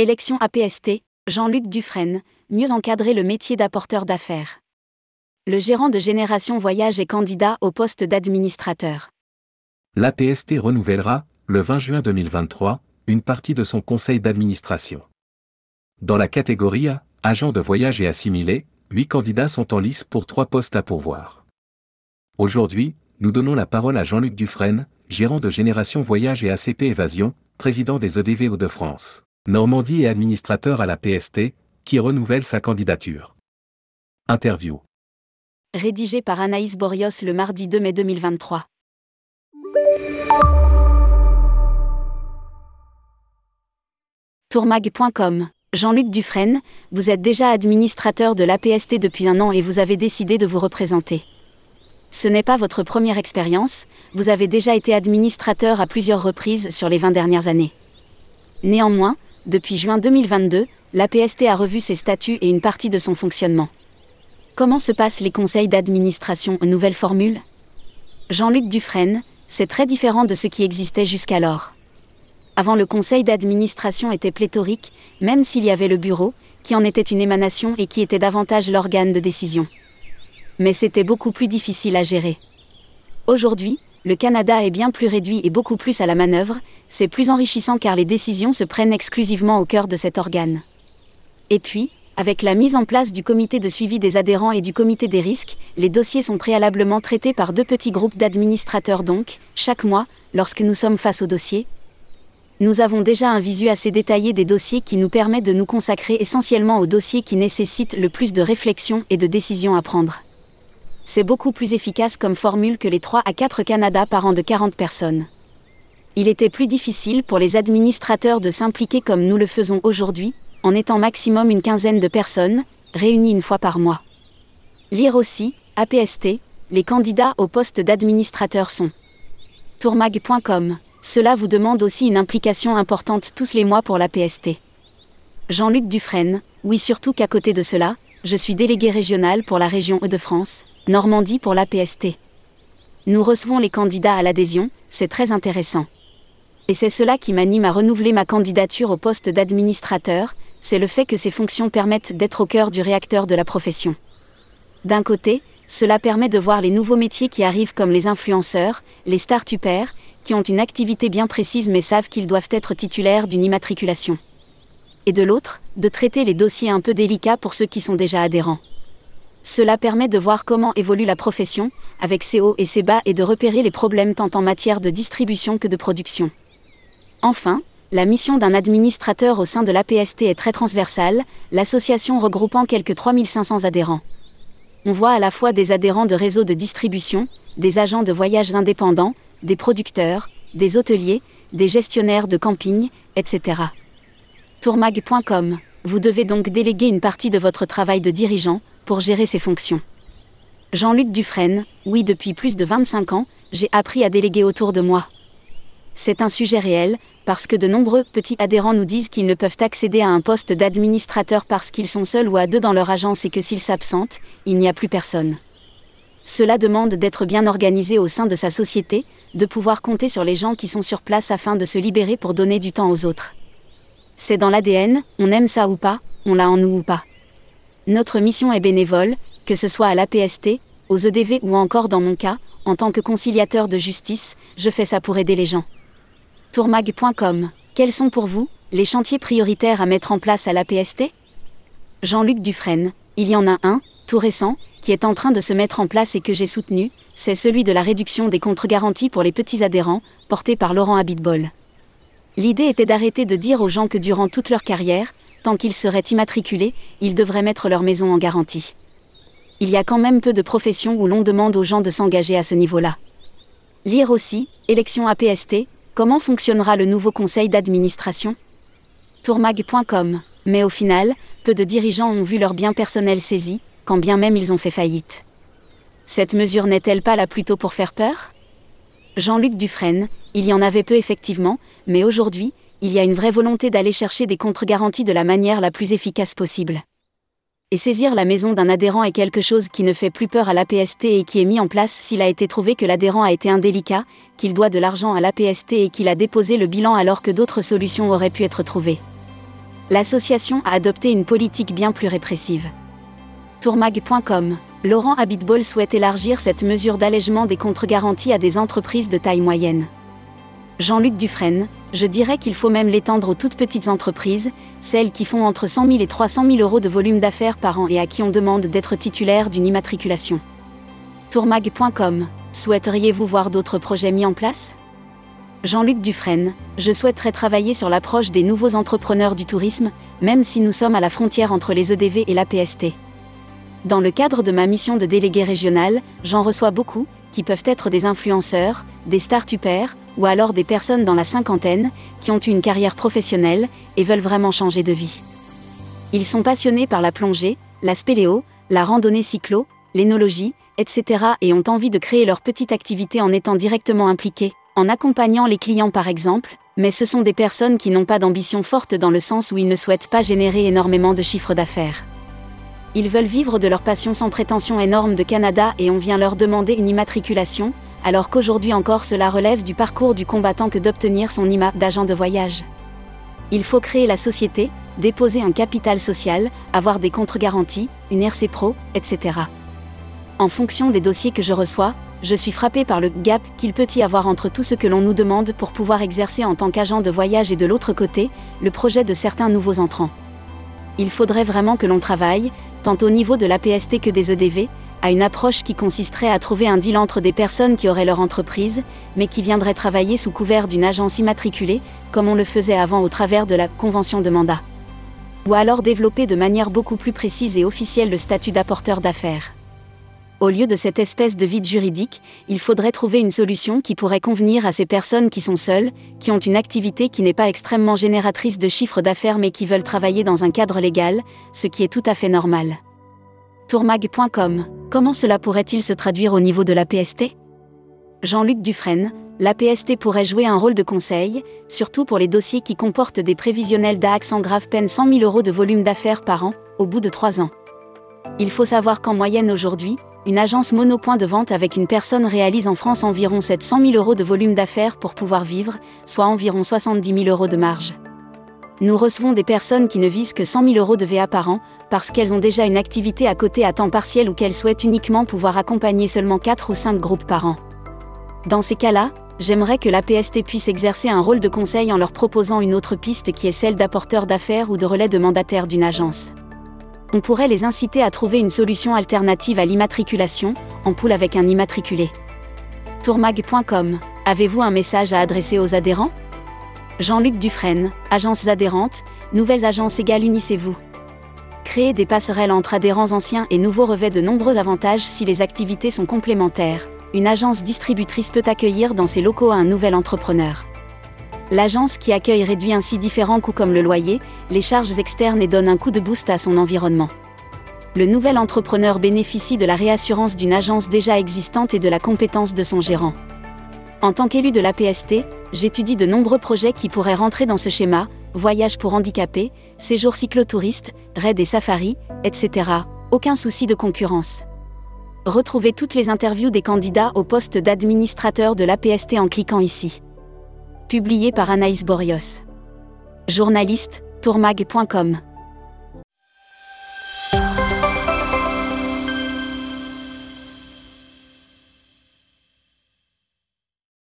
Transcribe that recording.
Élection APST, Jean-Luc Dufresne, mieux encadrer le métier d'apporteur d'affaires. Le gérant de Génération Voyage est candidat au poste d'administrateur. L'APST renouvellera, le 20 juin 2023, une partie de son conseil d'administration. Dans la catégorie A, agent de voyage et assimilé, huit candidats sont en lice pour trois postes à pourvoir. Aujourd'hui, nous donnons la parole à Jean-Luc Dufresne, gérant de Génération Voyage et ACP Évasion, président des EDV Hauts-de-France. Normandie et administrateur à la PST, qui renouvelle sa candidature. Interview. Rédigé par Anaïs Borios le mardi 2 mai 2023. Tourmag.com Jean-Luc Dufresne, vous êtes déjà administrateur de l'APST depuis un an et vous avez décidé de vous représenter. Ce n'est pas votre première expérience, vous avez déjà été administrateur à plusieurs reprises sur les 20 dernières années. Néanmoins, depuis juin 2022, l'APST a revu ses statuts et une partie de son fonctionnement. Comment se passent les conseils d'administration Nouvelle formule Jean-Luc Dufresne, c'est très différent de ce qui existait jusqu'alors. Avant le conseil d'administration était pléthorique, même s'il y avait le bureau, qui en était une émanation et qui était davantage l'organe de décision. Mais c'était beaucoup plus difficile à gérer. Aujourd'hui, le Canada est bien plus réduit et beaucoup plus à la manœuvre, c'est plus enrichissant car les décisions se prennent exclusivement au cœur de cet organe. Et puis, avec la mise en place du comité de suivi des adhérents et du comité des risques, les dossiers sont préalablement traités par deux petits groupes d'administrateurs donc, chaque mois, lorsque nous sommes face au dossier. Nous avons déjà un visu assez détaillé des dossiers qui nous permet de nous consacrer essentiellement aux dossiers qui nécessitent le plus de réflexion et de décisions à prendre c'est beaucoup plus efficace comme formule que les 3 à 4 Canada par an de 40 personnes. Il était plus difficile pour les administrateurs de s'impliquer comme nous le faisons aujourd'hui, en étant maximum une quinzaine de personnes, réunies une fois par mois. Lire aussi, APST, les candidats au poste d'administrateur sont. Tourmag.com, cela vous demande aussi une implication importante tous les mois pour l'APST. Jean-Luc Dufresne, oui surtout qu'à côté de cela, je suis délégué régional pour la région Hauts-de-France, Normandie pour l'APST. Nous recevons les candidats à l'adhésion, c'est très intéressant. Et c'est cela qui m'anime à renouveler ma candidature au poste d'administrateur, c'est le fait que ces fonctions permettent d'être au cœur du réacteur de la profession. D'un côté, cela permet de voir les nouveaux métiers qui arrivent comme les influenceurs, les start-upers, qui ont une activité bien précise mais savent qu'ils doivent être titulaires d'une immatriculation. Et de l'autre, de traiter les dossiers un peu délicats pour ceux qui sont déjà adhérents. Cela permet de voir comment évolue la profession, avec ses hauts et ses bas, et de repérer les problèmes tant en matière de distribution que de production. Enfin, la mission d'un administrateur au sein de l'APST est très transversale, l'association regroupant quelques 3500 adhérents. On voit à la fois des adhérents de réseaux de distribution, des agents de voyage indépendants, des producteurs, des hôteliers, des gestionnaires de camping, etc. Tourmag.com Vous devez donc déléguer une partie de votre travail de dirigeant, pour gérer ses fonctions. Jean-Luc Dufresne, oui depuis plus de 25 ans, j'ai appris à déléguer autour de moi. C'est un sujet réel, parce que de nombreux petits adhérents nous disent qu'ils ne peuvent accéder à un poste d'administrateur parce qu'ils sont seuls ou à deux dans leur agence et que s'ils s'absentent, il n'y a plus personne. Cela demande d'être bien organisé au sein de sa société, de pouvoir compter sur les gens qui sont sur place afin de se libérer pour donner du temps aux autres. C'est dans l'ADN, on aime ça ou pas, on l'a en nous ou pas. Notre mission est bénévole, que ce soit à l'APST, aux EDV ou encore dans mon cas, en tant que conciliateur de justice, je fais ça pour aider les gens. Tourmag.com Quels sont pour vous les chantiers prioritaires à mettre en place à l'APST Jean-Luc Dufresne, il y en a un, tout récent, qui est en train de se mettre en place et que j'ai soutenu, c'est celui de la réduction des contre-garanties pour les petits adhérents, porté par Laurent Abitbol. L'idée était d'arrêter de dire aux gens que durant toute leur carrière, tant qu'ils seraient immatriculés, ils devraient mettre leur maison en garantie. Il y a quand même peu de professions où l'on demande aux gens de s'engager à ce niveau-là. Lire aussi, élection APST, comment fonctionnera le nouveau conseil d'administration? Tourmag.com. Mais au final, peu de dirigeants ont vu leur bien personnel saisi, quand bien même ils ont fait faillite. Cette mesure n'est-elle pas là plutôt pour faire peur? Jean-Luc Dufresne, il y en avait peu effectivement, mais aujourd'hui, il y a une vraie volonté d'aller chercher des contre-garanties de la manière la plus efficace possible. Et saisir la maison d'un adhérent est quelque chose qui ne fait plus peur à l'APST et qui est mis en place s'il a été trouvé que l'adhérent a été indélicat, qu'il doit de l'argent à l'APST et qu'il a déposé le bilan alors que d'autres solutions auraient pu être trouvées. L'association a adopté une politique bien plus répressive. Tourmag.com Laurent Habitbol souhaite élargir cette mesure d'allègement des contre-garanties à des entreprises de taille moyenne. Jean-Luc Dufresne, je dirais qu'il faut même l'étendre aux toutes petites entreprises, celles qui font entre 100 000 et 300 000 euros de volume d'affaires par an et à qui on demande d'être titulaire d'une immatriculation. Tourmag.com Souhaiteriez-vous voir d'autres projets mis en place? Jean-Luc Dufresne, je souhaiterais travailler sur l'approche des nouveaux entrepreneurs du tourisme, même si nous sommes à la frontière entre les EDV et la PST. Dans le cadre de ma mission de délégué régional, j'en reçois beaucoup, qui peuvent être des influenceurs, des start-upers, ou alors des personnes dans la cinquantaine, qui ont une carrière professionnelle, et veulent vraiment changer de vie. Ils sont passionnés par la plongée, la spéléo, la randonnée cyclo, l'énologie, etc. et ont envie de créer leur petite activité en étant directement impliqués, en accompagnant les clients par exemple, mais ce sont des personnes qui n'ont pas d'ambition forte dans le sens où ils ne souhaitent pas générer énormément de chiffres d'affaires. Ils veulent vivre de leur passion sans prétention énorme de Canada et on vient leur demander une immatriculation, alors qu'aujourd'hui encore cela relève du parcours du combattant que d'obtenir son IMA d'agent de voyage. Il faut créer la société, déposer un capital social, avoir des contre-garanties, une RC Pro, etc. En fonction des dossiers que je reçois, je suis frappé par le gap qu'il peut y avoir entre tout ce que l'on nous demande pour pouvoir exercer en tant qu'agent de voyage et de l'autre côté, le projet de certains nouveaux entrants. Il faudrait vraiment que l'on travaille, tant au niveau de l'APST que des EDV, à une approche qui consisterait à trouver un deal entre des personnes qui auraient leur entreprise, mais qui viendraient travailler sous couvert d'une agence immatriculée, comme on le faisait avant au travers de la convention de mandat. Ou alors développer de manière beaucoup plus précise et officielle le statut d'apporteur d'affaires. Au lieu de cette espèce de vide juridique, il faudrait trouver une solution qui pourrait convenir à ces personnes qui sont seules, qui ont une activité qui n'est pas extrêmement génératrice de chiffre d'affaires mais qui veulent travailler dans un cadre légal, ce qui est tout à fait normal. Tourmag.com Comment cela pourrait-il se traduire au niveau de la PST Jean-Luc Dufresne, la PST pourrait jouer un rôle de conseil, surtout pour les dossiers qui comportent des prévisionnels d'AX en grave peine 100 000 euros de volume d'affaires par an, au bout de 3 ans. Il faut savoir qu'en moyenne aujourd'hui, une agence monopoint de vente avec une personne réalise en France environ 700 000 euros de volume d'affaires pour pouvoir vivre, soit environ 70 000 euros de marge. Nous recevons des personnes qui ne visent que 100 000 euros de VA par an, parce qu'elles ont déjà une activité à côté à temps partiel ou qu'elles souhaitent uniquement pouvoir accompagner seulement 4 ou 5 groupes par an. Dans ces cas-là, j'aimerais que la PST puisse exercer un rôle de conseil en leur proposant une autre piste qui est celle d'apporteur d'affaires ou de relais de mandataire d'une agence on pourrait les inciter à trouver une solution alternative à l'immatriculation, en poule avec un immatriculé. Tourmag.com Avez-vous un message à adresser aux adhérents? Jean-Luc Dufresne, agences adhérentes, nouvelles agences égales unissez-vous. Créer des passerelles entre adhérents anciens et nouveaux revêt de nombreux avantages si les activités sont complémentaires. Une agence distributrice peut accueillir dans ses locaux un nouvel entrepreneur. L'agence qui accueille réduit ainsi différents coûts comme le loyer, les charges externes et donne un coup de boost à son environnement. Le nouvel entrepreneur bénéficie de la réassurance d'une agence déjà existante et de la compétence de son gérant. En tant qu'élu de l'APST, j'étudie de nombreux projets qui pourraient rentrer dans ce schéma, voyage pour handicapés, séjours cyclotouristes, raids et safaris, etc. Aucun souci de concurrence. Retrouvez toutes les interviews des candidats au poste d'administrateur de l'APST en cliquant ici publié par Anaïs Borios. Journaliste, tourmag.com